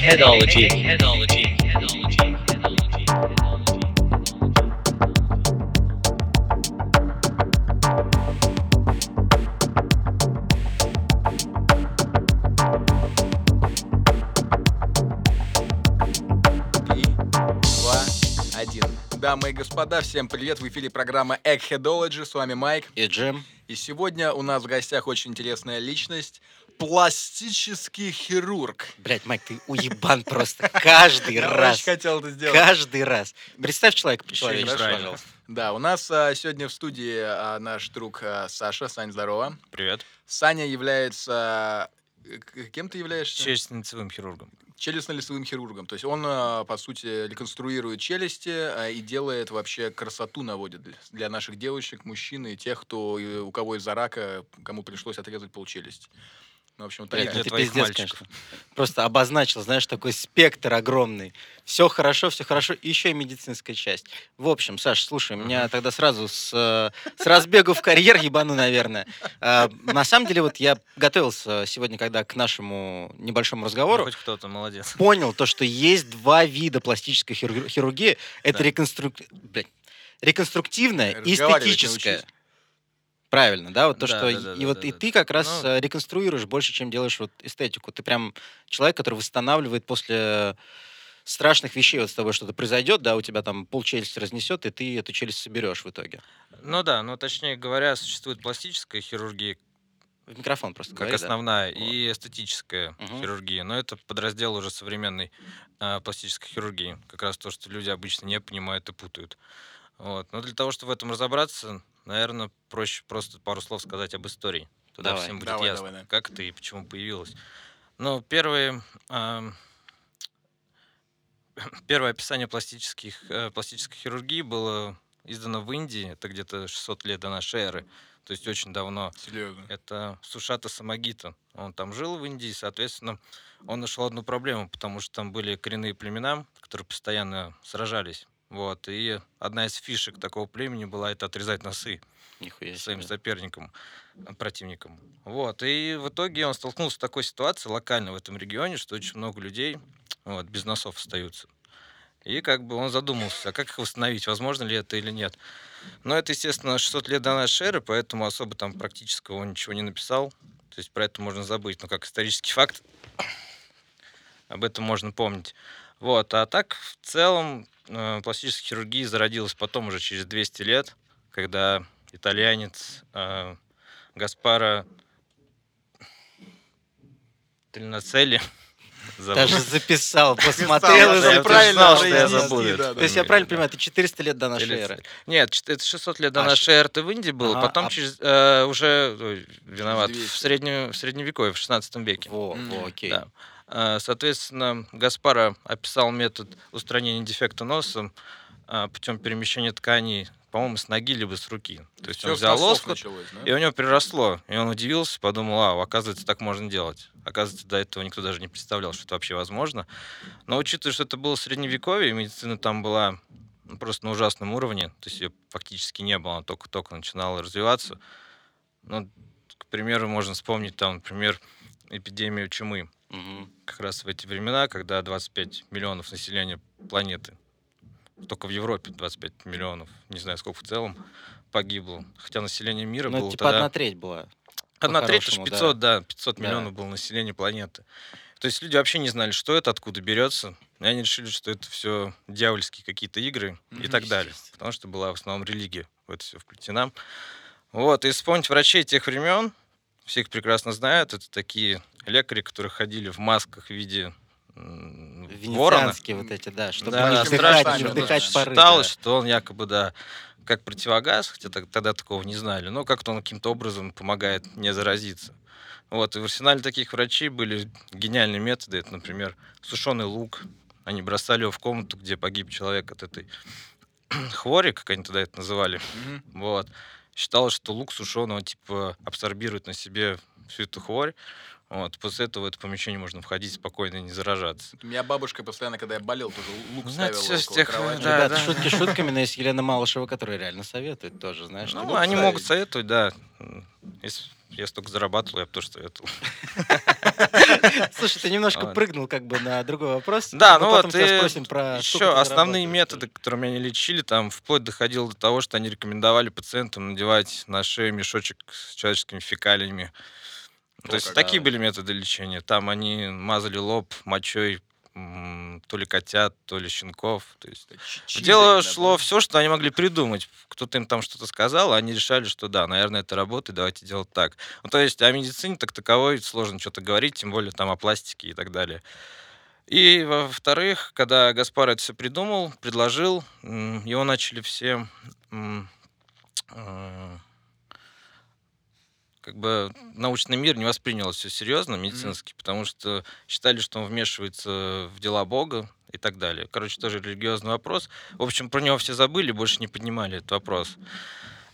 Три, два, один. Дамы и господа, всем привет! В эфире программа Eggheadology. С вами Майк. И Джем. И сегодня у нас в гостях очень интересная личность. Пластический хирург. Блять, Майк, ты уебан просто. Каждый Я раз. очень хотел это сделать. Каждый раз. Представь человека по Еще человечески, хорошо. пожалуйста. Да, у нас а, сегодня в студии а, наш друг а, Саша. Сань, здорово. Привет. Саня является... э, Кем ты являешься? Челюстно-лицевым хирургом. челюстно-лицевым хирургом. То есть он, по сути, реконструирует челюсти и делает вообще красоту наводит для- для наших девочек, мужчин и тех, кто, у кого из-за рака, кому пришлось отрезать полчелюсти. Ну, в общем, вот Блядь, для это твоих пиздец, мальчиков. конечно. Просто обозначил, знаешь, такой спектр огромный. Все хорошо, все хорошо, и еще и медицинская часть. В общем, Саш, слушай, меня тогда сразу с, э, с разбегу в карьер ебану, наверное. А, На самом деле, вот я готовился сегодня, когда к нашему небольшому Ну, разговору, хоть кто-то молодец. понял то, что есть два вида пластической хирург- хирургии. Это Да. реконструк- блядь, реконструктивная и эстетическая. Правильно, да? Вот то, Да, что... да, да, и да, вот да, и да. ты как раз Ну. э, реконструируешь больше, чем делаешь вот эстетику. Ты прям человек, который восстанавливает после страшных вещей. Вот с тобой что-то произойдет, да, у тебя там пол челюсти разнесет, и ты эту челюсть соберешь в итоге. Ну да, ну точнее говоря, существует пластическая хирургия В микрофон просто как говори, да. основная Вот. и эстетическая Мгм. хирургия. Но это подраздел уже современной а, пластической хирургии. Как раз то, что люди обычно не понимают и путают. Вот. Но для того, чтобы в этом разобраться, наверное, проще просто пару слов сказать об истории. Тогда Давай. всем будет Давай, ясно, давай, да. как это и почему появилось. Ну, первые, ам, первое описание пластических, э, пластической хирургии было издано в Индии, это где-то 600 лет до нашей эры, то есть очень давно. Серьезно. Это Сушата Самагита. Он там жил в Индии, соответственно, он нашел одну проблему, потому что там были коренные племена, которые постоянно сражались. Вот, и одна из фишек такого племени была это отрезать носы Нихуя своим себе. соперникам, э, противникам. Вот. И в итоге он столкнулся с такой ситуацией локально в этом регионе, что очень много людей вот, без носов остаются. И как бы он задумался, а как их восстановить, возможно ли это или нет. Но это, естественно, 600 лет до нашей эры, поэтому особо там практического он ничего не написал. То есть про это можно забыть, но как исторический факт об этом можно помнить. Вот. А так, в целом, пластическая хирургия зародилась потом уже через 200 лет, когда итальянец э, Гаспара Тельнацелли. Даже записал, посмотрел и я что я забуду. То есть я правильно понимаю, это 400 лет до нашей эры. Нет, это 600 лет до А, нашей эры ты в Индии был, потом а- через э, уже виноват 200. в среднем в средневековье, в 16 веке. Во, окей. А, Соответственно, Гаспара описал метод устранения дефекта носа а, путем перемещения тканей, по-моему, с ноги либо с руки. То есть он Всё с взял лоскут, да? и у него переросло. И он удивился, подумал, а, оказывается, так можно делать. Оказывается, до этого никто даже не представлял, что это вообще возможно. Но учитывая, что это было средневековье, медицина там была просто на ужасном уровне, то есть ее фактически не было, она только-только начинала развиваться. Ну, к примеру, можно вспомнить там, например, эпидемию чумы. Мгм. Как раз в эти времена, когда 25 миллионов населения планеты, только в Европе 25 миллионов, не знаю, сколько в целом, погибло. Хотя население мира Ну, было типа тогда... одна треть была. Одна треть, по-хорошему, 500, да, 500 Да. миллионов было население планеты. То есть люди вообще не знали, что это, откуда берется. И они решили, что это все дьявольские какие-то игры и Мгм. так далее. Потому что была в основном религия в это все вплетена. Вот, и вспомнить врачей тех времен, все их прекрасно знают, это такие лекари, которые ходили в масках в виде м, ворона. Венецианские вот эти, да, чтобы Да, не вдыхать, страшно, не вдыхать пары. Считалось, да. что он якобы, да, как противогаз, хотя тогда такого не знали, но как-то он каким-то образом помогает не заразиться. Вот, и в арсенале таких врачей были гениальные методы. Это, например, сушеный лук. Они бросали его в комнату, где погиб человек от этой хвори, как они тогда это называли. Мгм. Вот. Считалось, что лук сушеный, он типа абсорбирует на себе всю эту хворь. Вот. После этого в это помещение можно входить спокойно и не заражаться. У меня бабушка постоянно, когда я болел, тоже лук Ну, ставила около тех, кровати. да, Ребята, да. шутки шутками, но есть Елена Малышева, которая реально советует тоже, знаешь. Ну, они ставить. могут советовать, да. Если я столько зарабатывал, я бы тоже советовал. Слушай, ты немножко прыгнул как бы на другой вопрос. Да, ну потом вот, спросим про Еще основные методы, которыми они лечили, там вплоть доходило до того, что они рекомендовали пациентам надевать на шею мешочек с человеческими фекалиями. То есть как. такие были методы лечения. Там они мазали лоб мочой то ли котят, то ли щенков. То есть Это чи- чизы Дело шло все, что они могли придумать. Кто-то им там что-то сказал, а они решали, что да, наверное, это работает, давайте делать так. Ну, то есть о медицине так таковой сложно что-то говорить, тем более там о пластике и так далее. И, во-вторых, когда Гаспар это все придумал, предложил, его начали все э, как бы научный мир не воспринял все серьезно, медицинский, потому что считали, что он вмешивается в дела Бога и так далее. Короче, тоже религиозный вопрос. В общем, про него все забыли, больше не поднимали этот вопрос.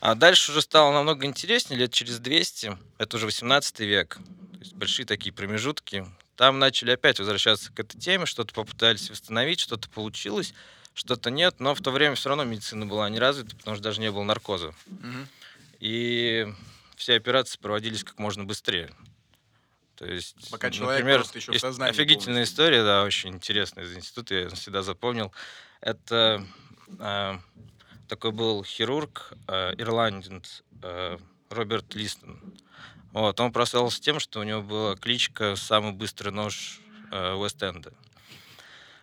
А дальше уже стало намного интереснее, лет через 200, это уже 18 век, то есть большие такие промежутки. Там начали опять возвращаться к этой теме, что-то попытались восстановить, что-то получилось, что-то нет, но в то время все равно медицина была не развита, потому что даже не было наркоза. Мгм. И все операции проводились как можно быстрее. То есть, Пока человек например, еще в сознании офигительная полностью. история, да, очень интересная из института, я всегда запомнил. Это а, такой был хирург, а, ирландец э, Роберт Листон. Вот, он прославился тем, что у него была кличка «Самый быстрый нож э, Уэст-Энда».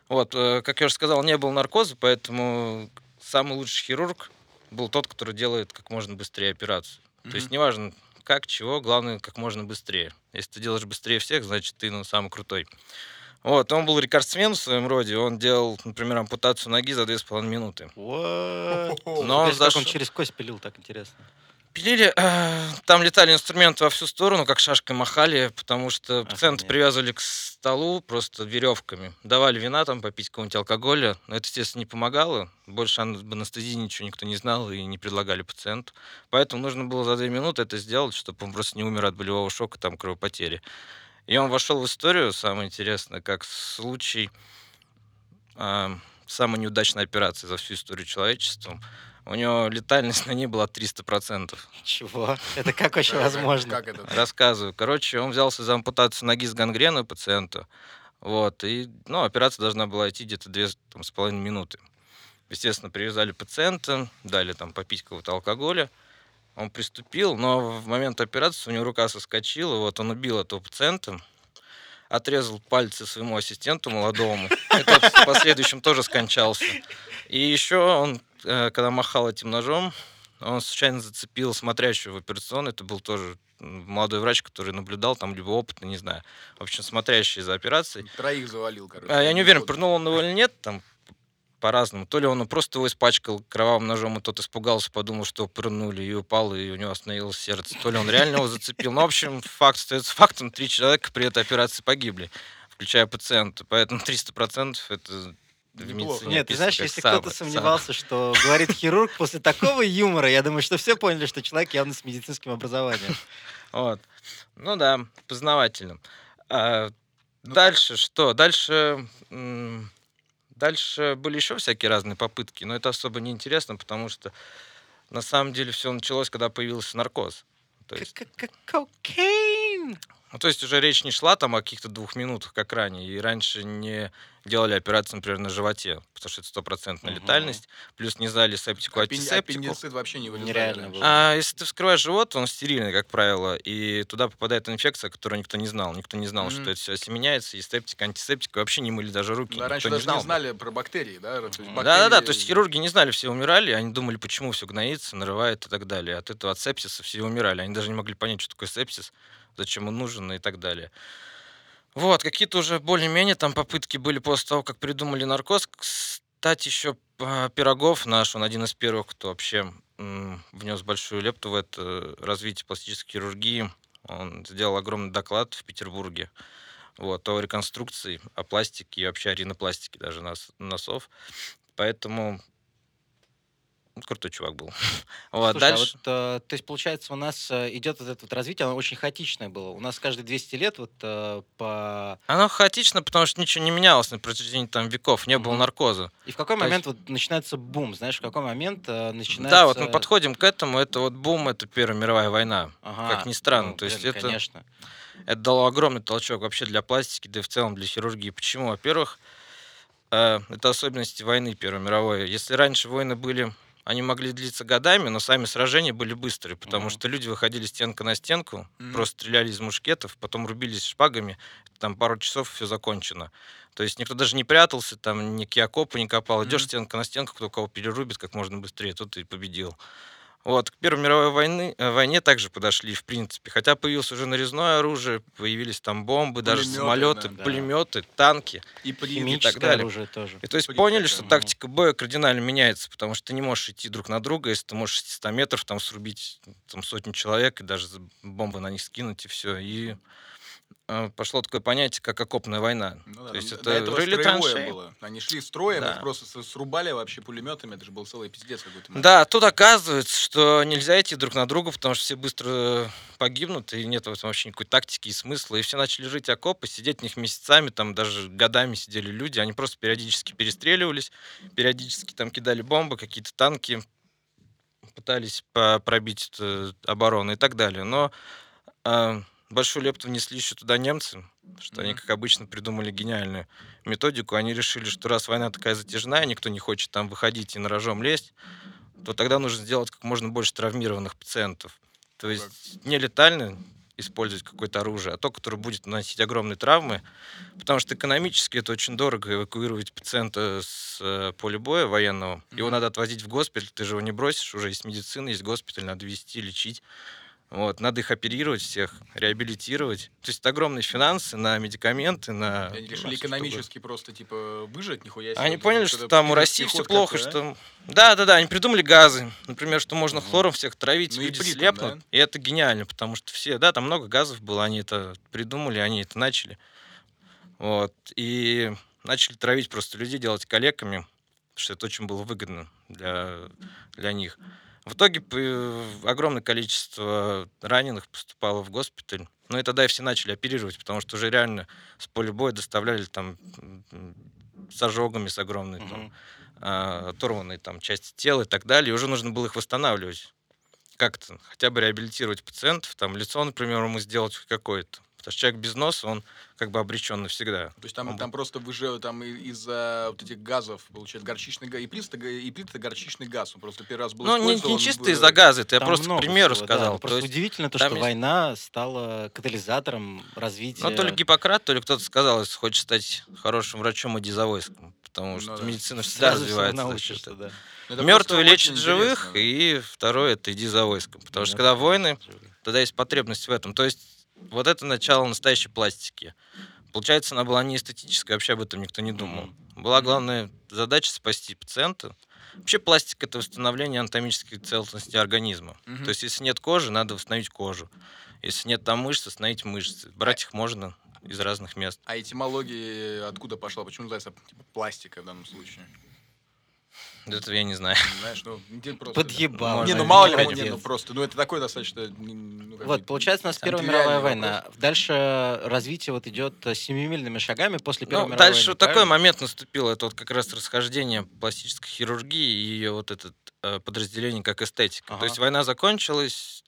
Вот, э, как я уже сказал, не было наркоза, поэтому самый лучший хирург был тот, который делает как можно быстрее операцию. То есть неважно как, чего, главное как можно быстрее. Если ты делаешь быстрее всех, значит ты ну, самый крутой. Вот, он был рекордсмен в своем роде, он делал, например, ампутацию ноги за 2,5 минуты. What? Но он как он через кость пилил, так интересно. Пилили, э, там летали инструменты во всю сторону, как шашкой махали, потому что пациента Охренеть. привязывали к столу просто веревками. Давали вина там попить какого-нибудь алкоголя, но это, естественно, не помогало. Больше об анестезии ничего никто не знал и не предлагали пациенту. Поэтому нужно было за две минуты это сделать, чтобы он просто не умер от болевого шока, там, кровопотери. И он вошел в историю, самое интересное, как случай а, самой неудачной операции за всю историю человечества. У него летальность на ней была 300%. Чего? Это как вообще возможно? Как это? Рассказываю. Короче, он взялся за ампутацию ноги с гангреной пациента. Вот. И, ну, операция должна была идти где-то две там, с половиной минуты. Естественно, привязали пациента, дали там попить какого-то алкоголя. Он приступил, но в момент операции у него рука соскочила, вот он убил этого пациента, отрезал пальцы своему ассистенту молодому, и тот в последующем тоже скончался. И еще он, когда махал этим ножом, он случайно зацепил смотрящего в операционной, это был тоже молодой врач, который наблюдал, там, либо опытный, не знаю. В общем, смотрящий за операцией. Троих завалил, короче. А, я не уверен, пырнул он его или нет, там по-разному. То ли он просто его испачкал кровавым ножом, и тот испугался, подумал, что пырнули, и упал, и у него остановилось сердце. То ли он реально его зацепил. Ну, в общем, факт остается фактом. Три человека при этой операции погибли, включая пациента. Поэтому 300% это Неплохо. медицине Нет, ты знаешь, если кто-то сомневался, что говорит хирург после такого юмора, я думаю, что все поняли, что человек явно с медицинским образованием. Вот. Ну да, познавательно. А, Ну, дальше что? Дальше... Дальше были еще всякие разные попытки, но это особо не интересно, потому что на самом деле все началось, когда появился наркоз. То есть, Как Кокейн! ну, то есть уже речь не шла там о каких-то двух минутах, как ранее. И раньше не делали операцию, например, на животе, потому что это стопроцентная Мгм. летальность. Плюс не знали септику, Аппен- антисептику. Аппендицит вообще не вылезает. Нереально было. А если ты вскрываешь живот, он стерильный, как правило, и туда попадает инфекция, которую никто не знал. Никто не знал, Мгм. что это все обсеменяется, и септик, антисептик, и вообще не мыли даже руки. Да, никто раньше не даже знал. не знали про бактерии, да? Да-да-да, то есть хирурги не знали, все умирали, они думали, почему все гноится, нарывает и так далее. От этого, от сепсиса все умирали. Они даже не могли понять, что такое сепсис, зачем он нужен и так далее. Вот, какие-то уже более-менее там попытки были после того, как придумали наркоз. Кстати, еще а, Пирогов наш, он один из первых, кто вообще внес большую лепту в это развитие пластической хирургии. Он сделал огромный доклад в Петербурге вот, о реконструкции, о пластике и вообще о ринопластике даже нос, носов. Поэтому крутой чувак был. Вот, Слушай, а дальше. вот, э, то есть, получается, у нас э, идет вот это вот развитие, оно очень хаотичное было. У нас каждые 200 лет вот э, по... Оно хаотично, потому что ничего не менялось на протяжении там веков, не было Мгм. наркоза. И в какой То момент вот начинается бум, знаешь, в какой момент начинается... Да, вот мы подходим к этому, это вот бум, это Первая мировая война. Ага, как ни странно, ну, то есть это- Конечно. Это дало огромный толчок вообще для пластики, да и в целом для хирургии. Почему? Во-первых, это особенности войны Первой мировой. Если раньше войны были, они могли длиться годами, но сами сражения были быстрые, потому Мгм. что люди выходили стенка на стенку, Мгм. просто стреляли из мушкетов, потом рубились шпагами, там пару часов все закончено. То есть никто даже не прятался, там никакие окопы не копал. Идешь Мгм. стенка на стенку, кто кого перерубит как можно быстрее, тот и победил. Вот, к Первой мировой войны, э, войне также подошли, в принципе. Хотя появилось уже нарезное оружие, появились там бомбы, даже Пулемёты, самолеты, да. Пулеметы, танки. И при... Химическое далее. оружие тоже. И то есть поняли, что тактика боя кардинально меняется, потому что ты не можешь идти друг на друга, если ты можешь с 100 метров там срубить там, сотню человек и даже бомбы на них скинуть, и все. И пошло такое понятие, как окопная война. Ну да, То есть до это этого рыли строевое траншеи. было. Они шли строем, Да. их просто срубали вообще пулеметами. Это же был целый пиздец какой-то. Да, тут оказывается, что нельзя идти друг на друга, потому что все быстро погибнут, и нет в этом вообще никакой тактики и смысла. И все начали жить окопы, сидеть в них месяцами, там даже годами сидели люди, они просто периодически перестреливались, периодически там кидали бомбы, какие-то танки, пытались пробить эту оборону и так далее. Но большую лепту внесли еще туда немцы, что они, Мгм. как обычно, придумали гениальную методику. Они решили, что раз война такая затяжная, никто не хочет там выходить и на рожом лезть, то тогда нужно сделать как можно больше травмированных пациентов. То есть не летально использовать какое-то оружие, а то, которое будет наносить огромные травмы, потому что экономически это очень дорого эвакуировать пациента с э, поля боя военного. Его Мгм. надо отвозить в госпиталь, ты же его не бросишь, уже есть медицина, есть госпиталь, надо везти, лечить. Вот, надо их оперировать всех, реабилитировать. То есть это огромные финансы на медикаменты, на... Они решили экономически просто, типа, выжить, нихуя себе. они поняли, что там у России все плохо, что... Да, да, да, они придумали газы. Например, что можно Мгм. хлором всех травить, Ну и люди притом, слепнут. да? И это гениально, потому что все... Да, там много газов было, они это придумали, они это начали. Вот. И начали травить просто людей, делать коллегами, потому что это очень было выгодно для, для них. В итоге п- огромное количество раненых поступало в госпиталь. Ну и тогда и все начали оперировать, потому что уже реально с поля боя доставляли там с ожогами, с огромной там, Мгм. а, оторванные там части тела и так далее. И уже нужно было их восстанавливать. Как-то хотя бы реабилитировать пациентов. Там лицо, например, ему сделать какое-то. Потому что человек без носа, он как бы обречен навсегда. То есть там, Он там просто выживают там и- из-за вот этих газов, получается, горчичный газ. И плит и плит это горчичный газ. Он просто первый раз был Ну, не, не чисто из-за газа, это я просто к примеру всего, да. сказал. Ну, То Просто есть, удивительно то, там что есть- война стала катализатором развития. ну, то ли Гиппократ, то ли кто-то сказал, если хочешь стать хорошим врачом, иди за войском. Потому Ну что да. медицина всегда Сразу развивается научишься, да. Ну, это Мертвые лечат живых, интересно. и второе это иди за войском. Потому что когда Мертвые войны, тогда есть потребность в этом. То есть вот это начало настоящей пластики. Получается, она была не эстетическая, вообще об этом никто не думал. Была главная задача спасти пациента. Вообще пластика это восстановление анатомической целостности организма. Мгм. То есть если нет кожи, надо восстановить кожу. Если нет там мышц, восстановить мышцы. Брать их можно из разных мест. А этимология откуда пошла? Почему называется типа, пластика в данном случае? Этого я не знаю. Не Знаешь, ну, где просто... Подъебал. Не, ну мало ли, не, ну просто, ну это такой достаточно... н- ну, как Вот, получается, у нас Первая мировая вопрос. война. Дальше развитие вот идет э, семимильными шагами после Первой Ну, мировой дальше войны, вот такой момент наступил. Это вот как раз расхождение пластической хирургии и ее вот это э, подразделение как эстетика. Ага. То есть война закончилась,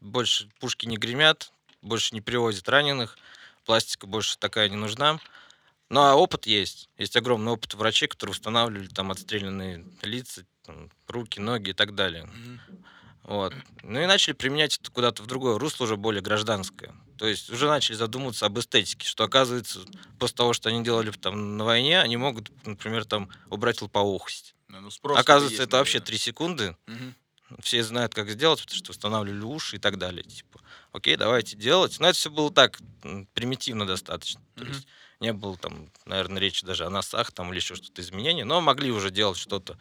больше пушки не гремят, больше не привозят раненых, пластика больше такая не нужна. Ну, а опыт есть. Есть огромный опыт врачей, которые устанавливали там отстрелянные лица, там, руки, ноги и так далее. Мгм. Вот. Ну и начали применять это куда-то в другое русло, уже более гражданское. То есть уже начали задумываться об эстетике, что оказывается, после того, что они делали там на войне, они могут, например, там убрать лопоухость. Ну, ну, оказывается, есть, это вообще. 3 секунды. Мгм. Все знают, как сделать, потому что устанавливали уши и так далее. Типа, окей, давайте делать. Но это все было так, примитивно достаточно. То Мгм. есть не было там, наверное, речи даже о носах там или еще что-то изменения, но могли уже делать что-то.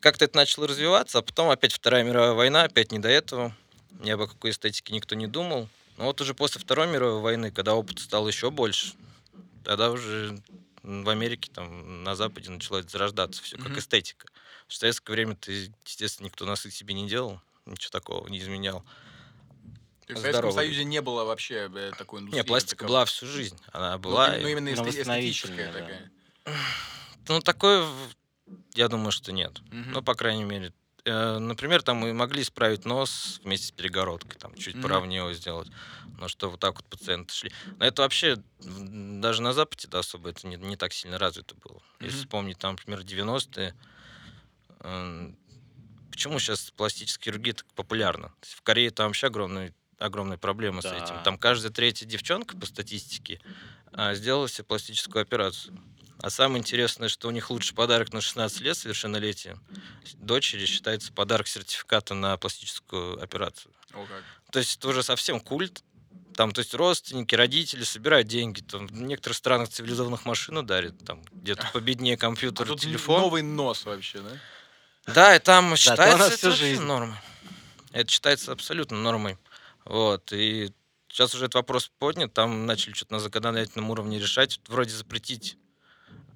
Как-то это начало развиваться, а потом опять Вторая мировая война, опять не до этого. Ни об какой эстетике никто не думал. Но вот уже после Второй мировой войны, когда опыт стал еще больше, тогда уже в Америке, там, на Западе началось зарождаться все как Мгм. эстетика. В советское время-то, естественно, никто носы себе не делал, ничего такого не изменял. То есть в Советском. Союзе не было вообще э, такой индустрии. Не, пластика таковой. была всю жизнь. Она Ну, была. ну, и- именно Но восстановительная, эстетическая да. такая. Ну, такое, в- я думаю, что нет. Мгм. Ну, по крайней мере. Э, Например, там мы могли исправить нос вместе с перегородкой, там чуть Мгм. поровнее его сделать. Но что вот так вот пациенты шли. Но это вообще м, даже на Западе да, особо это не, не так сильно развито было. Если Мгм. вспомнить, там, например, 90-е, эм, почему сейчас пластическая хирургия так популярна? То есть в Корее там вообще огромная, проблема с этим. Да. Там каждая третья девчонка по статистике а, сделала себе пластическую операцию. А самое интересное, что у них лучший подарок на 16 лет совершеннолетия дочери считается подарок сертификата на пластическую операцию. О, как. То есть это уже совсем культ. Там, то есть родственники, родители собирают деньги. Там, в некоторых странах цивилизованных машину дарят. Там где-то победнее А компьютер, тут телефон. новый нос вообще, да? Да, и там считается нас это жизнь. нормой. Это считается абсолютно нормой. Вот. И сейчас уже этот вопрос поднят. Там начали что-то на законодательном уровне решать. Вроде запретить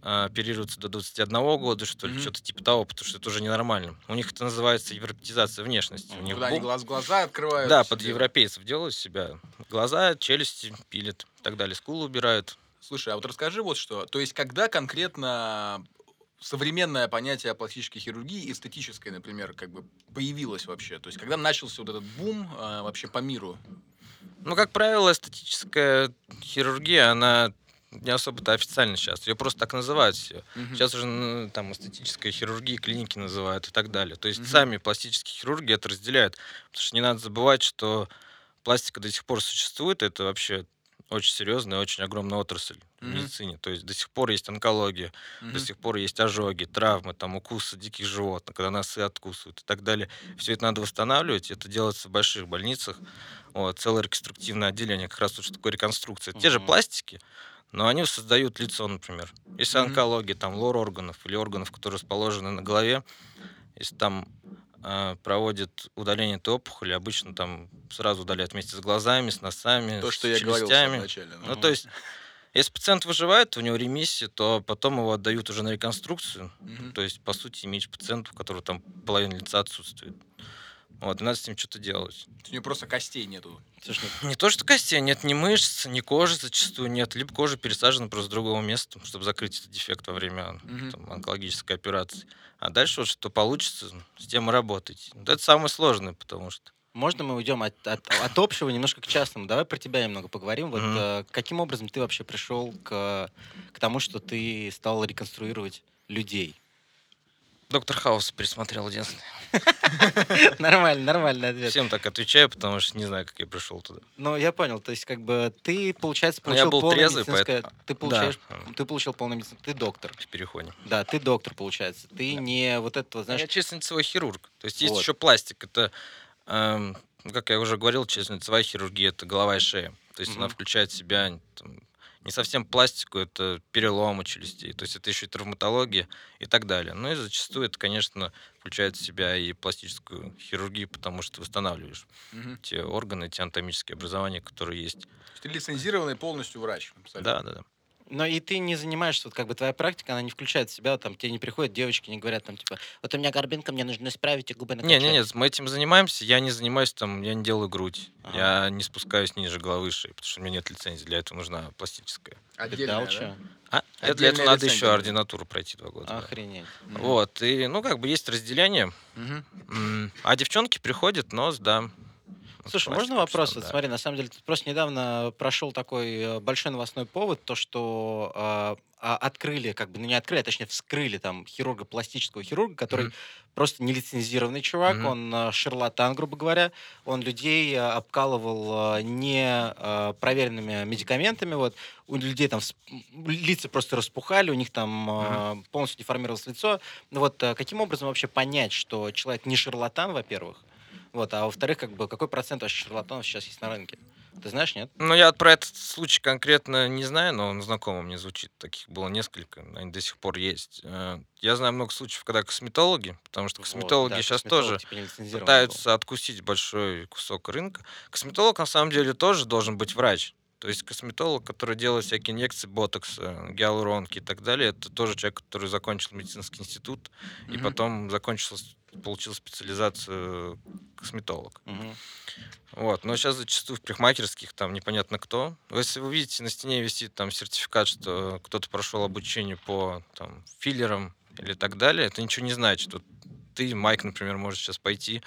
а, оперироваться до 21 года, что ли, Мгм. что-то типа того, потому что это уже ненормально. У них это называется европеизация внешности. У них Куда они бу- глаз, глаза открывают. Да, под европейцев делают себя. Глаза, челюсти пилят и так далее. Скулы убирают. Слушай, а вот расскажи вот что. То есть, когда конкретно современное понятие пластической хирургии, эстетической, например, как бы появилось вообще? То есть, когда начался вот этот бум а, вообще по миру? Ну, как правило, эстетическая хирургия, она не особо-то официально сейчас. Ее просто так называют все. Мгм. Сейчас уже ну, там эстетическая хирургия, клиники называют и так далее. То есть Мгм. сами пластические хирурги это разделяют. Потому что не надо забывать, что пластика до сих пор существует. Это вообще очень серьезная, очень огромная отрасль в Мгм. медицине. То есть до сих пор есть онкология, Мгм. до сих пор есть ожоги, травмы, там укусы диких животных, когда носы откусывают и так далее. Все это надо восстанавливать. Это делается в больших больницах. Вот, целое реконструктивное отделение, как раз вот что такое реконструкция. Те же пластики, но они создают лицо, например. Если Мгм. онкология, там лор органов или органов, которые расположены на голове, если там а, проводят удаление этой опухоли, обычно там сразу удаляют вместе с глазами, с носами, То, с что я говорил в самом челюстями. начале. да. Ну, то есть, если пациент выживает, у него ремиссия, то потом его отдают уже на реконструкцию. Мгм. То есть, по сути, имеешь пациента, у которого там половина лица отсутствует. Вот, и надо с ним что-то делать. У него просто костей нету. Слушай, ну, Не то, что костей, нет ни мышц, ни кожи зачастую нет, либо кожа пересажена просто с другого места, чтобы закрыть этот дефект во время Мгм. там, онкологической операции. А дальше вот что получится, с тем и работать. Вот это самое сложное, потому что... можно мы уйдем от, от, от общего немножко к частному? Давай про тебя немного поговорим. Вот Мгм. э, каким образом ты вообще пришел к, к тому, что ты стал реконструировать людей? Доктор Хаус пересмотрел единственное. Нормально, нормальный ответ. Всем так отвечаю, потому что не знаю, как я пришел туда. Ну, я понял. То есть, как бы ты, получается, Ну, я получил был полное трезвый, поэтому- Ты получаешь... Да, Ты получил полное медицинское... Ты доктор. в переходе. Да, ты доктор, получается. Ты не вот это, вот, знаешь... я честно-лицевой хирург. То есть есть еще пластик. Это, эм, ну, как я уже говорил, честно-лицевая хирургия это голова и шея. То есть она включает в себя не совсем пластику, это переломы челюстей. То есть это еще и травматология и так далее. Ну и зачастую это, конечно, включает в себя и пластическую хирургию, потому что восстанавливаешь Мгм. те органы, те анатомические образования, которые есть. То есть Ты лицензированный полностью врач. абсолютно. Да, да, да. Но и ты не занимаешься, вот как бы твоя практика, она не включает в себя, там тебе не приходят девочки, не говорят там типа, вот у меня горбинка, мне нужно исправить и губы накачать. Не, не, нет, мы этим занимаемся. Я не занимаюсь там, я не делаю грудь. Ага. Я не спускаюсь ниже головы шеи, потому что у меня нет лицензии. Для этого нужна пластическая. Отдельная, да? А, это для этого надо еще ординатуру пройти два года. да. Охренеть. Мгм. Вот, и, ну, как бы есть разделение. М, А девчонки приходят, нос, да. Слушай, можно вопрос? Вот да. смотри, на самом деле, тут просто недавно прошел такой э, большой новостной повод, то, что э, открыли, как бы, ну не открыли, а точнее вскрыли там хирурга, пластического хирурга, который Мгм. просто нелицензированный чувак, Мгм. он э, шарлатан, грубо говоря, он людей э, обкалывал э, не э, проверенными медикаментами, вот, у людей там лица просто распухали, у них там э, полностью деформировалось лицо. Ну вот э, каким образом вообще понять, что человек не шарлатан, во-первых, вот, а во-вторых, как бы, какой процент вообще шарлатанов сейчас есть на рынке? Ты знаешь, нет? Ну, я про этот случай конкретно не знаю, но он знакомо мне звучит. Таких было несколько, они до сих пор есть. Э, Я знаю много случаев, когда косметологи, потому что косметологи Вот, да, сейчас косметолог тоже типа нелицензированный был. пытаются откусить большой кусок рынка. Косметолог, на самом деле, тоже должен быть врач. То есть косметолог, который делает всякие инъекции, ботокс, э, гиалуронки и так далее, это тоже человек, который закончил медицинский институт и Мгм. потом закончил, получил специализацию косметолог. Мгм. Вот. Но сейчас зачастую в парикмахерских там непонятно кто. Если вы видите, на стене висит там сертификат, что кто-то прошел обучение по там, филлерам или так далее, это ничего не значит. Вот ты, Майк, например, можешь сейчас пойти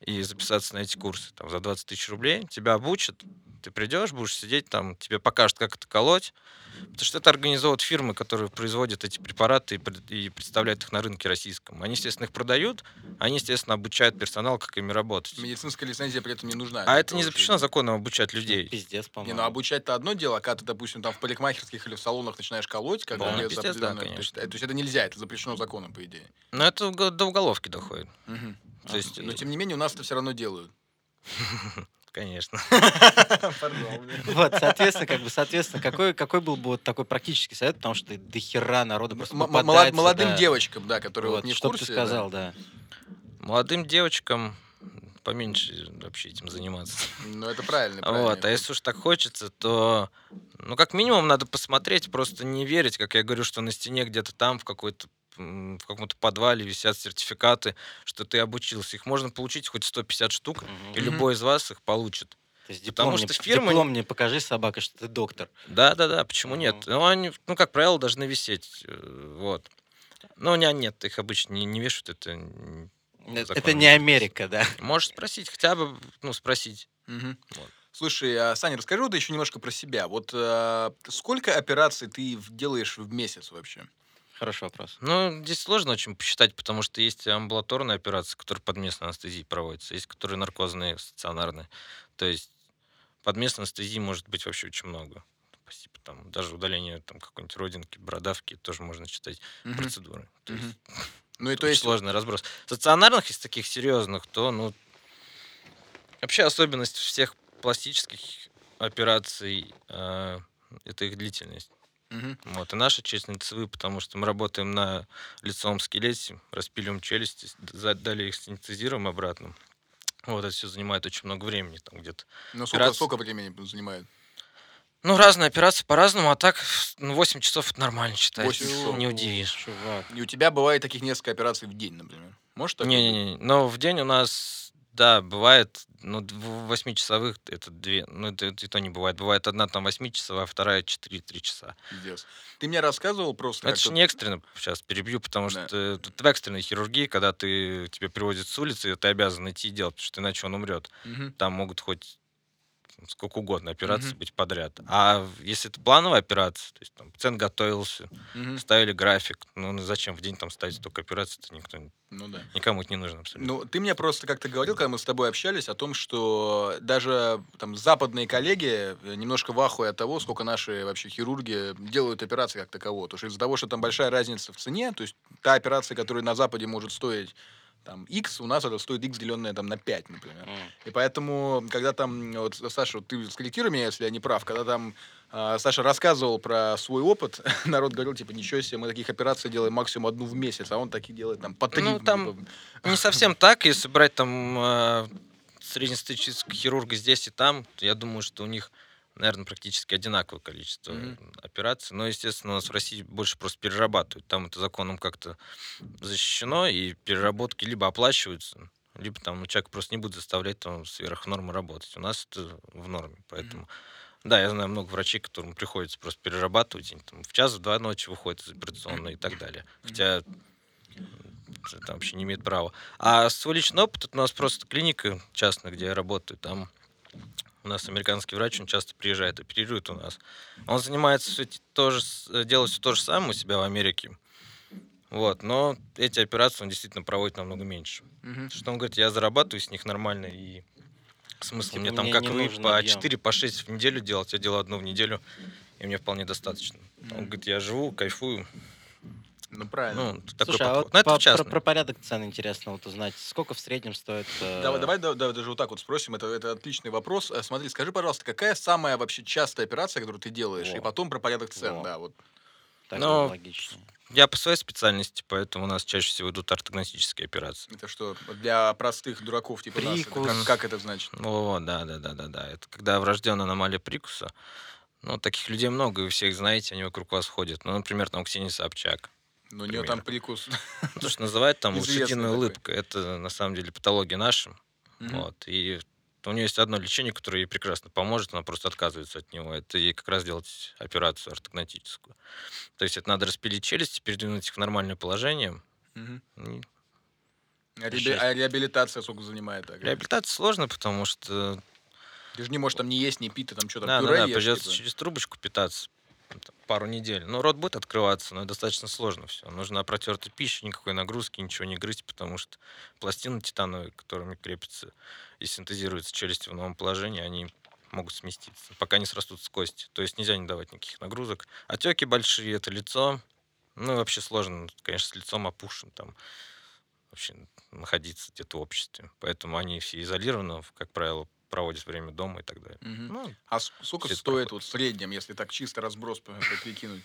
и записаться на эти курсы там, за 20 тысяч рублей, тебя обучат, ты придешь, будешь сидеть там, тебе покажут, как это колоть, потому что это организовывают фирмы, которые производят эти препараты и, пред- и представляют их на рынке российском. Они, естественно, их продают, они, естественно, обучают персонал, как ими работать. Медицинская лицензия при этом не нужна. А это не запрещено чтобы- законом обучать людей. Пиздец, Не, по-моему. ну обучать-то одно дело, а когда ты, допустим, там в парикмахерских или в салонах начинаешь колоть, как Полный без пиздец, да, определенной- то, есть, конечно. э, то есть это нельзя, это запрещено законом, по идее. Но это до уголовки доходит. Мгм. То есть, Но тем не менее у нас это все равно делают. конечно. Вот, соответственно, как бы, соответственно, какой, какой был бы вот такой практический совет, потому что до хера народу просто попадается, молодым да. девочкам, да, которые вот, Вот, не в что курсе. ты да. сказал, да. Молодым девочкам поменьше вообще этим заниматься. Ну, это правильно. Вот, правильно. а если уж так хочется, то, ну, как минимум, надо посмотреть, просто не верить, как я говорю, что на стене где-то там, в какой-то м, в каком-то подвале висят сертификаты, что ты обучился. Их можно получить хоть 150 штук, Мгм. и любой из вас их получит. То есть потому диплом, что мне, фирма- диплом мне покажи, собака, что ты доктор. Да, да, да, почему нет? Мгм. Ну, они, ну, как правило, должны висеть. э, Вот. Но у меня нет, их обычно не, не вешают, это н- Это, законом это не. Америка, да. Можешь спросить, хотя бы, ну, спросить. Мгм. Вот. Слушай, а, Саня, расскажи вот еще немножко про себя. Вот э, сколько операций ты в- делаешь в месяц вообще? Хороший вопрос. Ну, здесь сложно очень посчитать, потому что есть амбулаторные операции, которые под местной анестезией проводятся, есть которые наркозные, стационарные. То есть под местной анестезией может быть вообще очень много. Типа там, даже удаление там, какой-нибудь родинки, бородавки тоже можно считать Мгм. процедурой. То есть Ну и то есть... сложный разброс. Стационарных из таких серьезных, то, ну, вообще особенность всех пластических операций э, это их длительность. Мгм. Вот. И наша честь лицевые, потому что мы работаем на лицевом скелете, распиливаем челюсти, далее их синтезируем обратно. Вот это все занимает очень много времени, там где-то. Ну сколько, операции- сколько времени занимает? Ну, разные операции по-разному, а так, ну, 8 часов это нормально считается. 8 часов. Не удивишь. Чувак. И у тебя бывает таких несколько операций в день, например. Может быть? Не-не-не, но в день у нас, да, бывает, ну, д- в восьмичасовых это две, ну, это, это и то не бывает. Бывает одна там восьмичасовая, а вторая 4-3 часа. Пиздец. Ты мне рассказывал просто... Это же не экстренно, сейчас перебью, потому Да. что тут в экстренной хирургии, когда ты тебе приводят с улицы, ты обязан идти и делать, потому что иначе он умрет. Мгм. Там могут хоть сколько угодно операций Мгм. быть подряд. А если это плановая операция, то есть там пациент готовился, Мгм. ставили график, ну ну зачем в день там ставить столько операций, это никто, Ну да. никому это не нужно абсолютно. Ну, ты мне просто как-то говорил, когда мы с тобой общались, о том, что даже там западные коллеги э, немножко в ахуе от того, сколько наши вообще хирурги делают операции как такового. Потому что из-за того, что там большая разница в цене, то есть та операция, которая на Западе может стоить там X, у нас это стоит X, деленное там на 5, например. М. И поэтому, когда там, вот, Саша, вот ты скорректируй меня, если я не прав, когда там а, Саша рассказывал про свой опыт, народ говорил, типа, ничего себе, мы таких операций делаем максимум одну в месяц, а он такие делает там по три. Ну, там. Не совсем так, если брать там э, среднестатистического хирурга здесь и там, я думаю, что у них, наверное, практически одинаковое количество Мгм. операций. Но, естественно, у нас в России больше просто перерабатывают. Там это законом как-то защищено, и переработки либо оплачиваются, либо там человек просто не будет заставлять там сверх нормы работать. У нас это в норме, поэтому... Да, я знаю много врачей, которым приходится просто перерабатывать. Они там в час, в два ночи выходят из операционной и так далее. Хотя это вообще не имеет права. А свой личный опыт, это у нас просто клиника частная, где я работаю, там у нас американский врач, он часто приезжает, оперирует у нас. Он занимается все тоже, с- делает все то же самое у себя в Америке. Вот, но эти операции он действительно проводит намного меньше. Мгм. Что он говорит, я зарабатываю с них нормально, и смысл Типа мне там, как вы, по объем. 4, по 6 в неделю делать, я делаю одну в неделю, и мне вполне достаточно. Мгм. Он говорит, я живу, кайфую. Ну, правильно. Ну, такой Слушай, а подход. вот Но это по- про, про порядок цен интересно вот узнать. Сколько в среднем стоит... э, Давай, давай, да- да, даже вот так вот спросим. Это, это отличный вопрос. Э, Смотри, скажи, пожалуйста, какая самая вообще частая операция, которую ты делаешь? Во. И потом про порядок цен, Во. да, вот. Так Но- логичнее. Я по своей специальности, поэтому у нас чаще всего идут ортогностические операции. Это что, для простых дураков типа нас? это Прикус. Как, как это значит? О, да, да, да, да, да. Это когда врожденная аномалия прикуса. Ну, таких людей много, вы всех знаете, они вокруг вас ходят. Ну, например, там Ксения Собчак. Ну, у нее там прикус. Ну, то, что называют там лошадиная улыбка. Это на самом деле патология наша. Мгм. Вот. И у нее есть одно лечение, которое ей прекрасно поможет, она просто отказывается от него. Это ей как раз делать операцию ортогнатическую. То есть это надо распилить челюсти, передвинуть их в нормальное положение. И А реаби- а реабилитация сколько занимает? так? Реабилитация сложно, потому что Ты же не можешь там не есть, не пить, ты там что там, да, да, пюре да, ешь, придется типа? через трубочку питаться пару недель. Ну, рот будет открываться, но достаточно сложно все. Нужна протертая пища, никакой нагрузки, ничего не грызть, потому что пластины титановые, которыми крепятся и синтезируются челюсти в новом положении, они могут сместиться, пока не срастутся кости. То есть нельзя не давать никаких нагрузок. Отеки большие, это лицо. Ну, вообще сложно, конечно, с лицом опушен там вообще находиться где-то в обществе. Поэтому они все изолированы, как правило, проводят время дома и так далее. Мгм. Ну, А сколько стоит проходит. вот в среднем, если так чисто разброс прикинуть?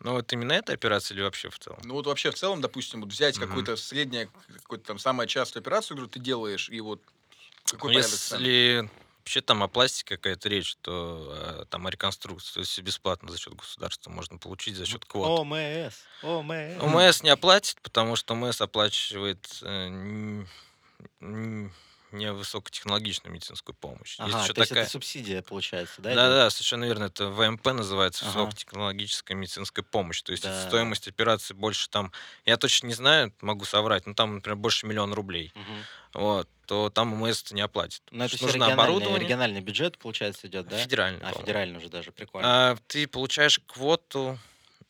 ну вот именно эта операция или вообще в целом? Ну вот вообще в целом, допустим, вот взять Мгм. какую-то среднее, какую-то там самую частую операцию, которую ты делаешь, и вот какой Ну, цен? Если вообще там о пластике какая-то речь, то э, там о реконструкции, то есть бесплатно за счет государства можно получить за счет квот. ОМС, ОМС. ОМС не оплатит, потому что ОМС оплачивает э, не высокотехнологичную медицинскую помощь. Ага, Есть еще то есть такая... это субсидия получается, да? Да, идет? да, совершенно верно. Это ВМП называется, Ага. высокотехнологическая медицинская помощь. То есть Да. стоимость операции больше там, я точно не знаю, могу соврать, но там, например, больше миллиона рублей. Мгм. Вот, то там это не оплатит. Но это нужно региональный, оборудование. региональный бюджет, получается, идет, да? Федеральный, А, федеральный уже даже, прикольно. А, ты получаешь квоту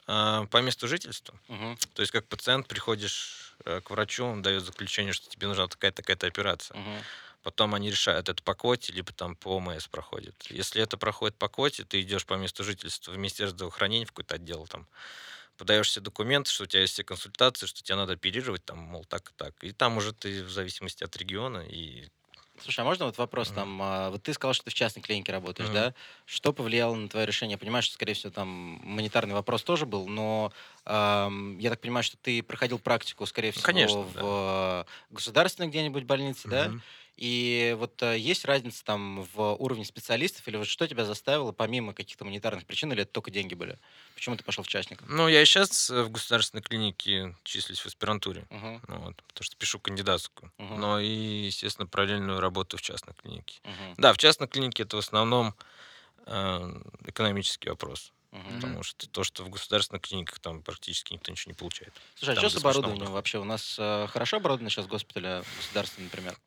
а, по месту жительства. Мгм, То есть как пациент приходишь к врачу, он дает заключение, что тебе нужна такая-то такая-то операция. мгм. Потом они решают, это по квоте, либо там по ОМС проходит. Если это проходит по квоте, ты идешь по месту жительства в Министерство здравоохранения, в какой-то отдел там, подаешь все документы, что у тебя есть все консультации, что тебя надо оперировать, там, мол, так и так. И там уже ты в зависимости от региона и Слушай, а можно вот вопрос там? а, Вот ты сказал, что ты в частной клинике работаешь, да? Что повлияло на твое решение? Я понимаю, что, скорее всего, там монетарный вопрос тоже был, но я так понимаю, что ты проходил практику, скорее всего, конечно, в э, государственной где-нибудь больнице, да? И вот э, есть разница там в уровне специалистов, или вот что тебя заставило, помимо каких-то монетарных причин, или это только деньги были? Почему ты пошел в частник? Ну, я и сейчас в государственной клинике числюсь в аспирантуре. Ну, вот, потому что пишу кандидатскую. Мгм. Но и, естественно, параллельную работу в частной клинике. мгм, Да, в частной клинике это в основном э, экономический вопрос. мгм. Потому что то, что в государственных клиниках там практически никто ничего не получает. Слушай, а Там что с оборудованием вообще? У нас э, хорошо оборудовано сейчас госпиталя государственный, например?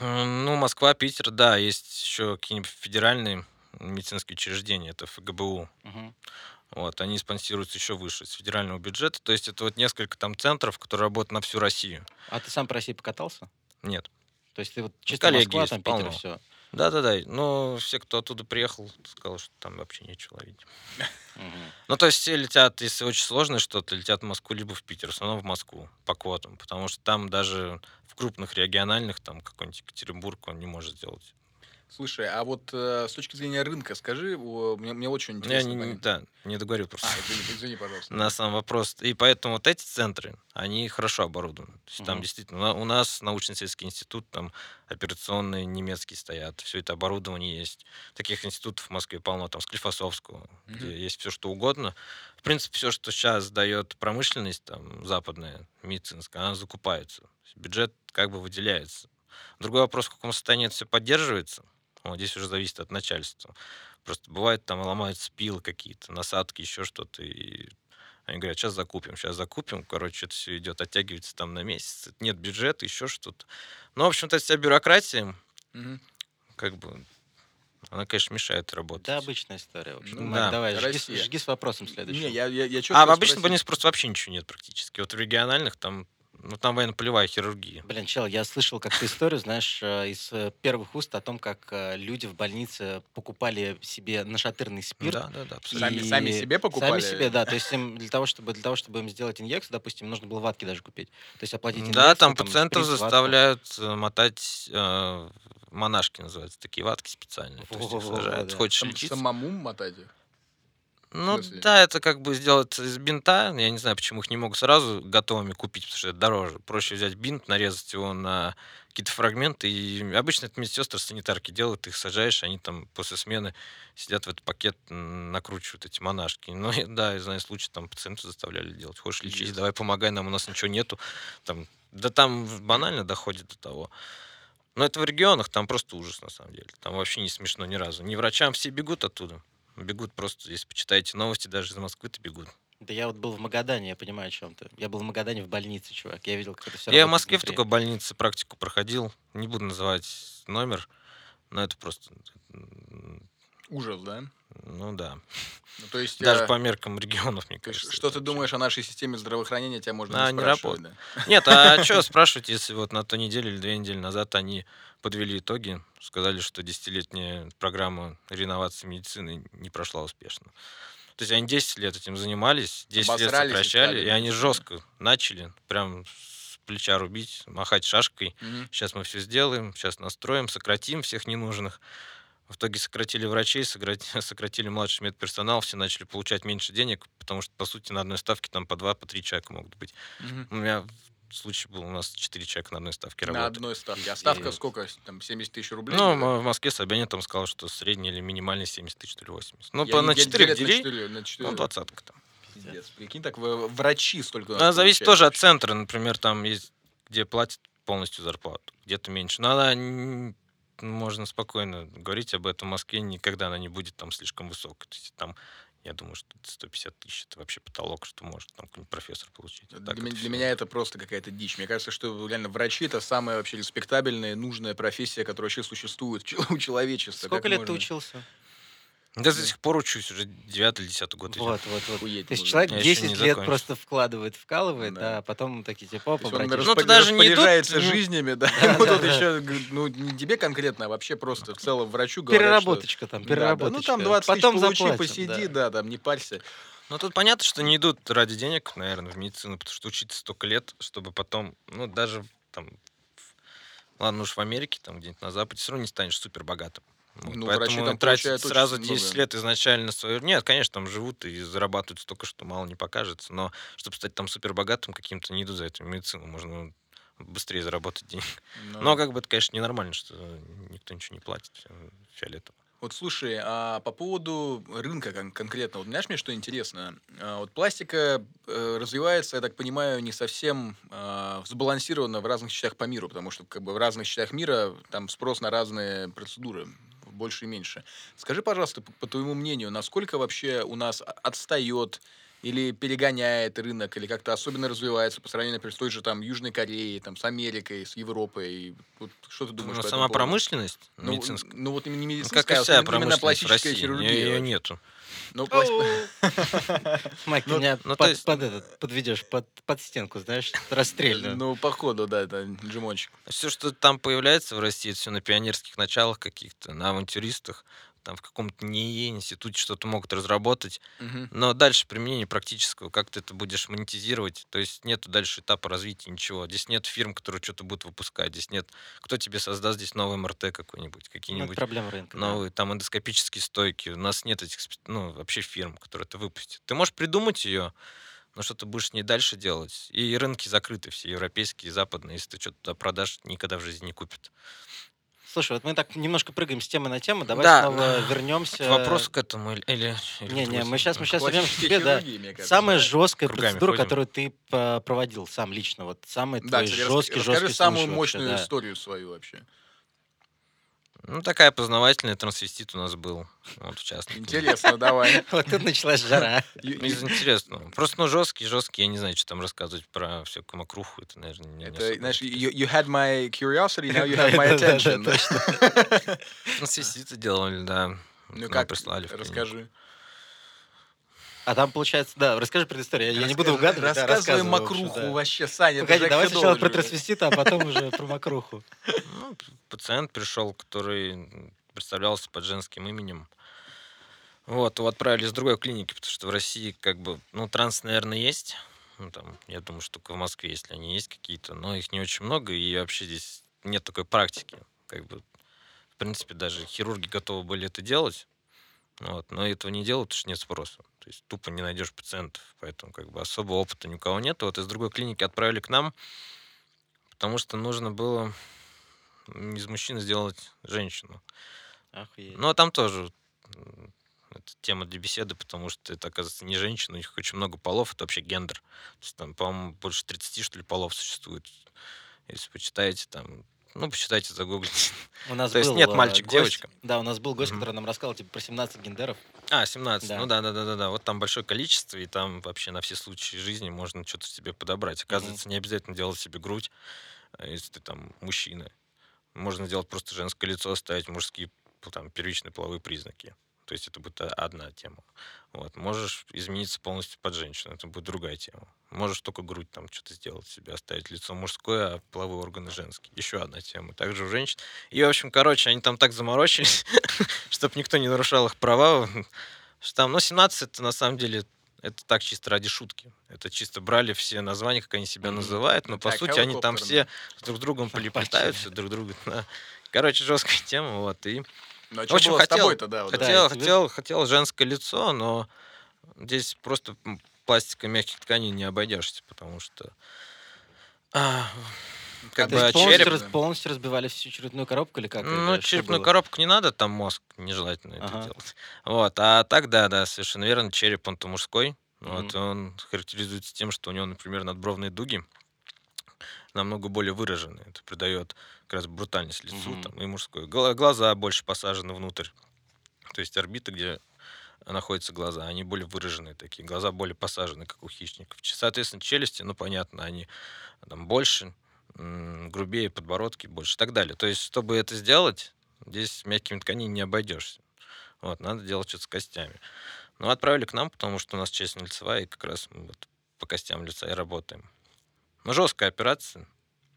Э, Ну, Москва, Питер, да, есть еще какие-нибудь федеральные медицинские учреждения, это ФГБУ. Мгм. Вот, они спонсируются еще выше, с федерального бюджета. То есть это вот несколько там центров, которые работают на всю Россию. А ты сам по России покатался? Нет. То есть ты вот чисто коллеги Москва, есть, там Питер, полно. все. Да-да-да, но все, кто оттуда приехал, сказал, что там вообще нечего ловить. Ну, то есть все летят, если очень сложное что-то, летят в Москву либо в Питер, в основном в Москву по квотам, потому что там даже в крупных региональных, там какой-нибудь Екатеринбург, он не может сделать. Слушай, а вот э, с точки зрения рынка, скажи, о, мне, мне очень Я интересно. не, не- понять. да, не договорю просто. А, извини, извини, пожалуйста. на сам вопрос. И поэтому вот эти центры, они хорошо оборудованы. То есть там Мгм. действительно, у на- у нас научно-исследовательский институт, там операционные немецкие стоят, все это оборудование есть. Таких институтов в Москве полно, там Склифосовского, где Мгм. есть все что угодно. В принципе, все, что сейчас дает промышленность, там, западная, медицинская, она закупается. Есть Бюджет как бы выделяется. Другой вопрос, в каком состоянии это все поддерживается. Вот здесь уже зависит от начальства. Просто бывает, там ломаются пилы какие-то, насадки, еще что-то. И они говорят, сейчас закупим, сейчас закупим. Короче, это все идет, оттягивается там на месяц. Нет бюджета, еще что-то. Ну, в общем-то, вся бюрократия, Мгм. как бы, она, конечно, мешает работать. Да, обычная история. В общем, Ну да, давай, жги, жги с вопросом следующим. Не, я, я, я а в обычных спросил. больницах просто вообще ничего нет практически. Вот в региональных там, ну, там военно-полевая хирургия. Блин, чел, я слышал как-то историю, знаешь, э, из э, первых уст о том, как э, люди в больнице покупали себе нашатырный спирт. Да, да, да. Сами- сами себе покупали? Сами себе, да. То есть им для того, чтобы для того, чтобы им сделать инъекцию, допустим, нужно было ватки даже купить. То есть оплатить инъекцию. Да, там пациентов шприц, ватка. заставляют э, мотать э, монашки называются, такие ватки специальные. То есть их сажают. Хочешь лечиться? самому мотать их? Ну смысле? да, это как бы сделать из бинта. Я не знаю, почему их не могут сразу готовыми купить, потому что это дороже. Проще взять бинт, нарезать его на какие-то фрагменты. И обычно это медсестры, санитарки делают, ты их сажаешь, они там после смены сидят в этот пакет, накручивают эти монашки. Ну и да, я знаю случай, там пациентов заставляли делать. Хочешь лечить, Пиздец. давай помогай нам, у нас ничего нету. Там, да там банально доходит до того. Но это в регионах, там просто ужас на самом деле. Там вообще не смешно ни разу. Ни врачам все бегут оттуда. Бегут просто, если почитаете новости, даже из Москвы, то бегут. Да я вот был в Магадане, я понимаю, о чем ты. Я был в Магадане в больнице, чувак. Я видел, как это все Я в Москве в такой больнице практику проходил. Не буду называть номер, но это просто... Ужас, да? Ну да. Ну, то есть, Даже э, по меркам регионов, мне кажется. что ты думаешь о нашей системе здравоохранения, тебя можно А, не не спрашивать, да? Нет, а что спрашивать, если вот на той неделе или две недели назад они подвели итоги, сказали, что десятилетняя программа реновации медицины не прошла успешно. То есть они 10 лет этим занимались, 10 лет Обосрались сокращали, и они жестко начали, прям с плеча рубить, махать шашкой. Сейчас мы все сделаем, сейчас настроим, сократим всех ненужных. В итоге сократили врачей, сократили, младший медперсонал, все начали получать меньше денег, потому что, по сути, на одной ставке там по два, по три человека могут быть. Мгм. У меня случай был, у нас 4 человека на одной ставке На работают. одной ставке. А ставка И- сколько? Там 70 тысяч рублей? Ну, м- в Москве Собянин там сказал, что средний или минимальный 70 тысяч, что ли 80. Ну, по, на дел- 4 делят на делей, четыре- на четыре. ну, двадцатка там. Пиздец. Прикинь, так врачи столько Она зависит получается тоже от центра. Например, там есть, где платят полностью зарплату, где-то меньше. Но она можно спокойно говорить об этом. В Москве никогда она не будет там слишком высокой. То есть там, я думаю, что 150 тысяч это вообще потолок, что может там какой-нибудь профессор получить. А Для, так меня- это для меня это просто какая-то дичь. Мне кажется, что реально врачи это самая вообще респектабельная, нужная профессия, которая вообще существует у человечества. Сколько Как лет ты можно? учился? Да, до сих пор учусь, уже 9 или 10 год идет. Вот, вот, вот. Охуеть То есть можно. человек Я ещё 10 не лет закончил. просто вкладывает, вкалывает, Да. а потом такие типа, То опа, есть он братишка. Ну, ты распо- даже не идут, распоряжается ну, жизнями, да. Да, Ему да, тут да. еще, г- ну, не тебе конкретно, а вообще просто в целом врачу говорят, что- Переработочка там, Да, да. переработочка. Ну, там 20 Потом тысяч получи, заплатим, посиди, да. да, там, не парься. Ну, тут понятно, что не идут ради денег, наверное, в медицину, потому что учиться столько лет, чтобы потом, ну, даже там, в- ладно уж в Америке, там где-нибудь на Западе, все равно не станешь супер богатым. Ну, врачи там очень сразу много. 10 лет изначально свое... Нет, конечно, там живут и зарабатывают столько, что мало не покажется, но чтобы стать там супер богатым каким-то, не идут за в медицину, можно быстрее заработать денег. Ну, Но как бы это, конечно, ненормально, что никто ничего не платит, фиолетово. Вот слушай, а по поводу рынка кон- конкретно, вот знаешь, мне что интересно? А, Вот пластика э, развивается, я так понимаю, не совсем а, сбалансированно в разных частях по миру, потому что как бы в разных частях мира там спрос на разные процедуры больше и меньше. Скажи, пожалуйста, по, по твоему мнению, насколько вообще у нас отстает или перегоняет рынок, или как-то особенно развивается по сравнению, например, с той же там Южной Кореей, там, с Америкой, с Европой? Вот что ты думаешь этому сама поводу? промышленность Ну, медицинская, ну вот именно не ну, медицинская, как и а вся именно промышленность в пластическая России, хирургия. ее вообще. нету. Ну, Майк, Ну, меня ну, под, этот, подведешь, под, стенку, знаешь, расстрельную. Ну, походу, да, это Джимончик. Все, что там появляется в России, это все на пионерских началах каких-то, на авантюристах, там в каком-то НИИ, институте что-то могут разработать, Мгм. но дальше применение практического, как ты это будешь монетизировать, то есть нету дальше этапа развития ничего, здесь нет фирм, которые что-то будут выпускать, здесь нет, кто тебе создаст здесь новый МРТ какой-нибудь, Ну, какие-нибудь проблема рынка. да. новые там эндоскопические стойки, у нас нет этих, ну, вообще фирм, которые это выпустят. Ты можешь придумать ее, но что ты будешь с ней дальше делать? И рынки закрыты все, европейские, западные. Если ты что-то туда продашь, никогда в жизни не купят. Слушай, вот мы так немножко прыгаем с темы на тему, давай Да. снова вернемся. Вопрос к этому или... или- Не, не, мы сейчас, мы сейчас вернемся к тебе, да. Самая жесткая Кругами процедура, ходим. которую ты а, проводил сам лично, вот самый Да, твой жесткий, жесткий самую случай вообще, мощную историю свою вообще. Ну, такая познавательная трансвестит у нас был. Вот, в частности. Интересно, давай. Вот тут началась жара. Из интересного. Просто, ну, жесткий, жесткий, я не знаю, что там рассказывать про всякую макруху. Это, наверное, не, Это, знаешь, you, you had my curiosity, now you have my attention. Трансвеститы делали, да. Ну как, прислали расскажи. А там получается, да, расскажи предысторию. Я, я не буду Раска- угадывать. да, Рассказывай рассказывай, в общем, макруху да. вообще, Саня. Погоди, давай сначала про трансвестита, а потом уже про макруху. Ну, пациент пришел, который представлялся под женским именем. Вот, его отправили из другой клиники, потому что в России как бы, ну, транс, наверное, есть. Ну, там, я думаю, что только в Москве, если они есть какие-то, но их не очень много, и вообще здесь нет такой практики. Как бы, в принципе, даже хирурги готовы были это делать. Вот. Но этого не делают, потому что нет спроса. То есть тупо не найдешь пациентов. Поэтому как бы особого опыта ни у кого нет. Вот из другой клиники отправили к нам, потому что нужно было из мужчины сделать женщину. Охуеть. Ну, а там тоже это тема для беседы, потому что это, оказывается, не женщина, у них очень много полов, это вообще гендер. То есть там, по-моему, больше 30, что ли, полов существует. Если почитаете, там, ну, почитайте, загуглите. У нас то есть был, нет э, мальчик, гость- девочка. Да, у нас был гость, который нам рассказал типа про 17 гендеров. А, 17. Да. Ну да, да, да, да, да. Вот там большое количество, и там вообще на все случаи жизни можно что-то себе подобрать. Оказывается, не обязательно делать себе грудь, а если ты там мужчина. Можно сделать просто женское лицо, оставить мужские там, первичные половые признаки. То есть это будет о- одна тема. Вот. Можешь измениться полностью под женщину, это будет другая тема. Можешь только грудь там что-то сделать себе, оставить лицо мужское, а половые органы женские. Еще одна тема. Также у женщин. И, в общем, короче, они там так заморочились, чтобы никто не нарушал их права. Что там, ну, 17 это на самом деле это так чисто ради шутки. Это чисто брали все названия, как они себя называют, но по Так, сути они там все друг с другом Собачьи. полеплетаются, друг друга. Короче, жесткая тема, вот. И Ну, а В что общем, было хотел- с тобой-то, да? вот Да, это? хотел, тебе- хотел, хотел женское лицо, но здесь просто м, пластикой мягких тканей не обойдешься, потому что а, как То бы есть полностью, череп... раз- полностью разбивали всю черепную коробку или как? Ну, что черепную было? коробку не надо, там мозг нежелательно это Ага. делать. Вот, а так, да, да, совершенно верно, череп, он-то мужской, вот, Мгм. и он характеризуется тем, что у него, например, надбровные дуги намного более выражены. Это придает как раз брутальность лицу Мгм. там, и мужской. Гла- Глаза больше посажены внутрь. То есть орбиты, где находятся глаза, они более выраженные такие. Глаза более посажены, как у хищников. Соответственно, челюсти, ну, понятно, они там больше, грубее, подбородки больше и так далее. То есть, чтобы это сделать, здесь мягкими тканями не обойдешься. Вот, надо делать что-то с костями. Ну, отправили к нам, потому что у нас часть лицевая, и как раз мы вот по костям лица и работаем. Ну, жесткая операция.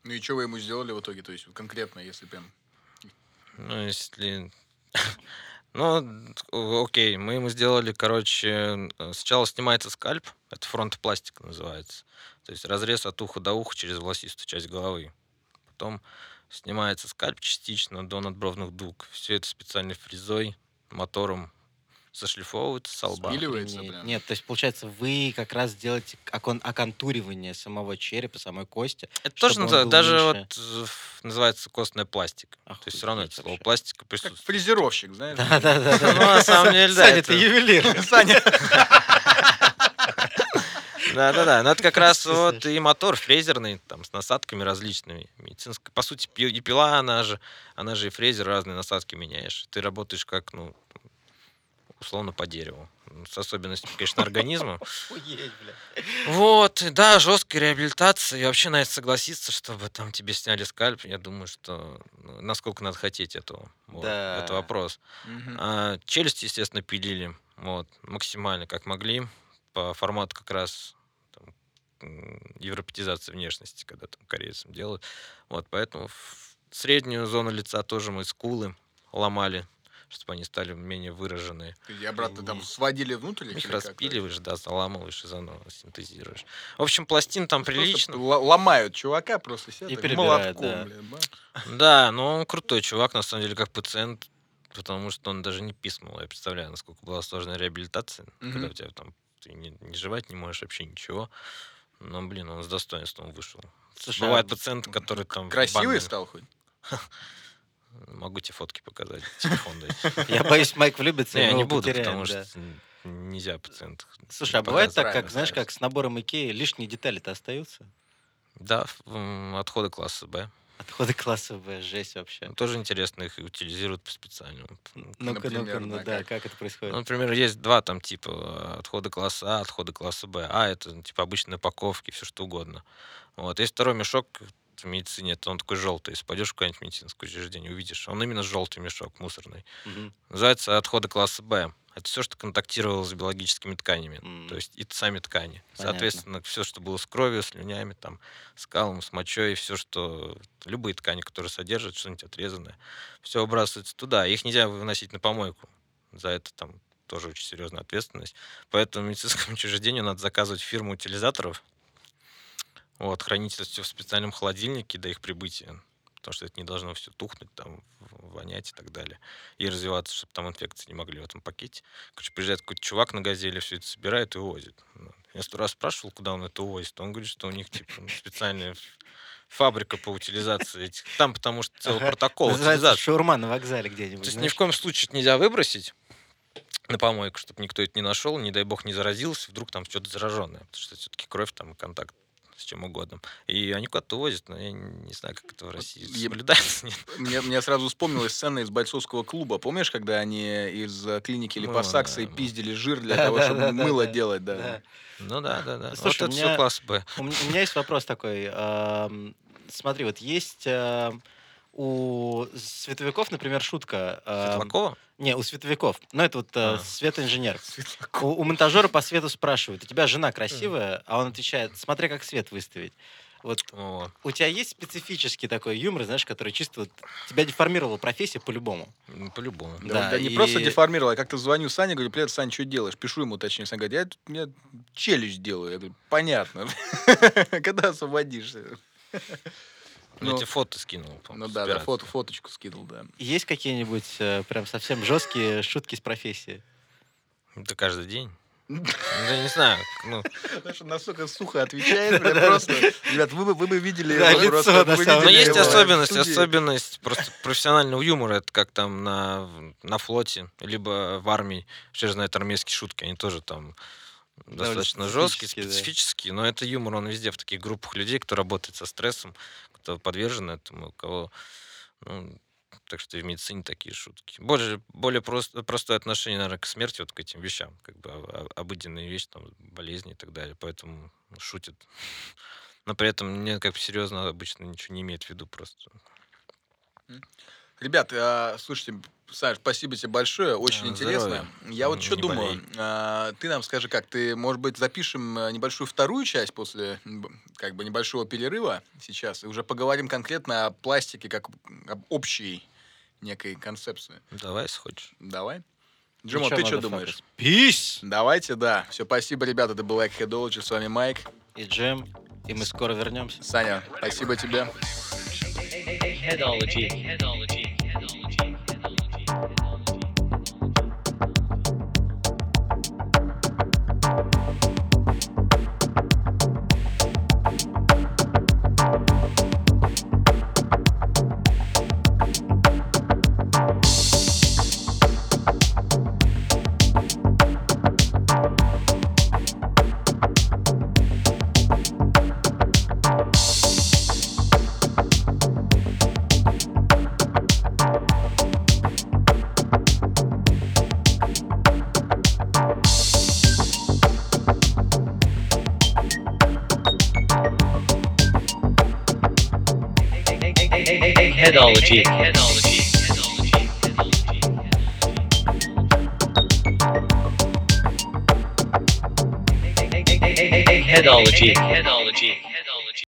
Ну и что вы ему сделали в итоге? То есть конкретно, если прям... Ну, если... Ну, окей, мы ему сделали, короче, э, сначала снимается скальп, это фронтопластика называется. То есть разрез от уха до уха через волосистую часть головы. Потом снимается скальп частично до надбровных дуг. Все это специальной фрезой, мотором зашлифовывается со лба. Спиливается Охренеть. прям. Нет, то есть, получается, вы как раз делаете окон- оконтуривание самого черепа, самой кости. Это тоже был даже меньше. вот э, называется костная пластика. То есть все равно это Охуеть слово пластика Как присутствует. фрезеровщик, знаешь? Да-да-да. Ну, на самом деле, да, Саня, это- ты ювелир. Саня, Да, да, да. Но это как раз вот и мотор фрезерный, там, с насадками различными. Медицинская. По сути, и пила, она же, она же и фрезер, разные насадки меняешь. Ты работаешь как, ну, условно по дереву. Ну, С особенностями, конечно, организма. Вот, да, жесткая реабилитация. И вообще на это согласиться, чтобы там тебе сняли скальп, я думаю, что ну, насколько надо хотеть этого. Вот, Да. Это вопрос. Мгм. А, челюсть, естественно, пилили. Вот, максимально как могли. По формату как раз там, м, европеизации внешности, когда там корейцам делают. Вот, поэтому среднюю зону лица тоже мы скулы ломали, чтобы они стали менее выраженные. Ты обратно там Охренеть. сводили внутрь Их распиливаешь, да, заламываешь и заново синтезируешь. В общем, пластин там Просто прилично. ломают чувака просто сидят И перебирают, молотком, да. блин. Да, но он крутой чувак, на самом деле, как пациент, потому что он даже не писал. Я представляю, насколько была сложная реабилитация, когда Мгм. у тебя там ты не, не жевать не можешь вообще ничего. Но, блин, он с достоинством вышел. Слушай, Бывают а пациенты, которые там... Красивый банально- стал хоть? Могу тебе фотки показать, телефон дать. Я боюсь, Майк влюбится, и Не, буду, потому что нельзя пациентов. Слушай, а бывает так, как, знаешь, как с набором Икеи лишние детали-то остаются? Да, отходы класса Б. Отходы класса Б, жесть вообще. Ну, Тоже интересно, их утилизируют по специальному. Ну-ка, например, ну-ка, ну да, как? это происходит? Ну, например, есть два там типа э, отхода класса А, отхода класса Б. А это типа обычные упаковки, все что угодно. Вот. Есть второй мешок в медицине, это он такой желтый. Если пойдешь в какое-нибудь медицинское учреждение, увидишь. Он именно желтый мешок, мусорный. Мгм. Называется отходы класса Б. Это все, что контактировало с биологическими тканями. М. То есть и сами ткани. Понятно. Соответственно, все, что было с кровью, слюнями, там, с калом, с мочой, все, что... Любые ткани, которые содержат что-нибудь отрезанное, все выбрасывается туда. Их нельзя выносить на помойку. За это там тоже очень серьезная ответственность. Поэтому медицинскому учреждению надо заказывать фирму утилизаторов, вот, хранить это все в специальном холодильнике до их прибытия, потому что это не должно все тухнуть там вонять и так далее. И развиваться, чтобы там инфекции не могли в этом пакете. Короче, приезжает какой-то чувак на газели, все это собирает и увозит. Ну, Я сто раз спрашивал, куда он это увозит. Он говорит, что у них типа ну, специальная фабрика по утилизации этих. Там потому что целый Ага. протокол Называется шаурма на вокзале где-нибудь. То есть ни знаешь. в коем случае это нельзя выбросить на помойку, чтобы никто это не нашел, не дай бог не заразился, вдруг там что-то зараженное, потому что все-таки кровь там и контакт с чем угодно. И они куда-то увозят, но я не знаю, как это в России Е- соблюдается. Нет. Мне, мне сразу вспомнилась сцена из бойцовского клуба. Помнишь, когда они из э, клиники Мыло, Липосакса да. пиздили жир для того, чтобы мыло делать, да. Ну да, да, да. Слушай, вот у это меня- все класс Б. У меня есть вопрос такой. Смотри, вот есть э, у световиков, например, шутка. ам, Светлакова? Не, у световиков. Ну, это вот э, А. светоинженер. У, у монтажера по свету спрашивают, у тебя жена красивая? А он отвечает, смотря как свет выставить. Вот О, у тебя есть специфический такой юмор, знаешь, который чисто вот тебя деформировала профессия по-любому. ну, по-любому. Да, Да, не и- просто деформировал, я как-то звоню Сане, говорю, привет, Сань, что делаешь? Пишу ему, точнее, Саня говорит, я тут мне челюсть делаю. Я говорю, понятно. Когда освободишься? Ну, Ну, эти фото скинул. Ну да, да, фото, фоточку скинул, да. Есть какие-нибудь э, прям совсем жесткие шутки с профессии? Это каждый день. Ну, я не знаю. Ну, Потому что настолько сухо отвечает, просто. Ребят, вы бы, вы бы видели Да, лицо, просто, Но есть особенность, особенность просто профессионального юмора. Это как там на, на флоте, либо в армии. Все же знают армейские шутки, они тоже там достаточно жесткие, специфические, да. специфические, но это юмор, он везде в таких группах людей, кто работает со стрессом, кто подвержен этому, кого... ну, так что и в медицине такие шутки. Более, более просто, простое отношение, наверное, к смерти, вот к этим вещам, как бы о- о- обыденные вещи, там, болезни и так далее, поэтому шутят. Но при этом мне как бы серьезно обычно ничего не имеет в виду просто. Ребят, а, слушайте, Саш, спасибо тебе большое, очень А, интересно. здоровья. Я вот что не думаю, болей. а, ты нам скажи, как ты, может быть, запишем э, небольшую вторую часть после как бы небольшого перерыва сейчас, и уже поговорим конкретно о пластике как об общей некой концепции. Давай, если хочешь. Давай. Джимо, ты что думаешь? Peace! Давайте, да. Все, спасибо, ребята, это был Headology, с вами Майк. И Джем, и мы скоро вернемся. Саня, спасибо тебе. Headology. Headology.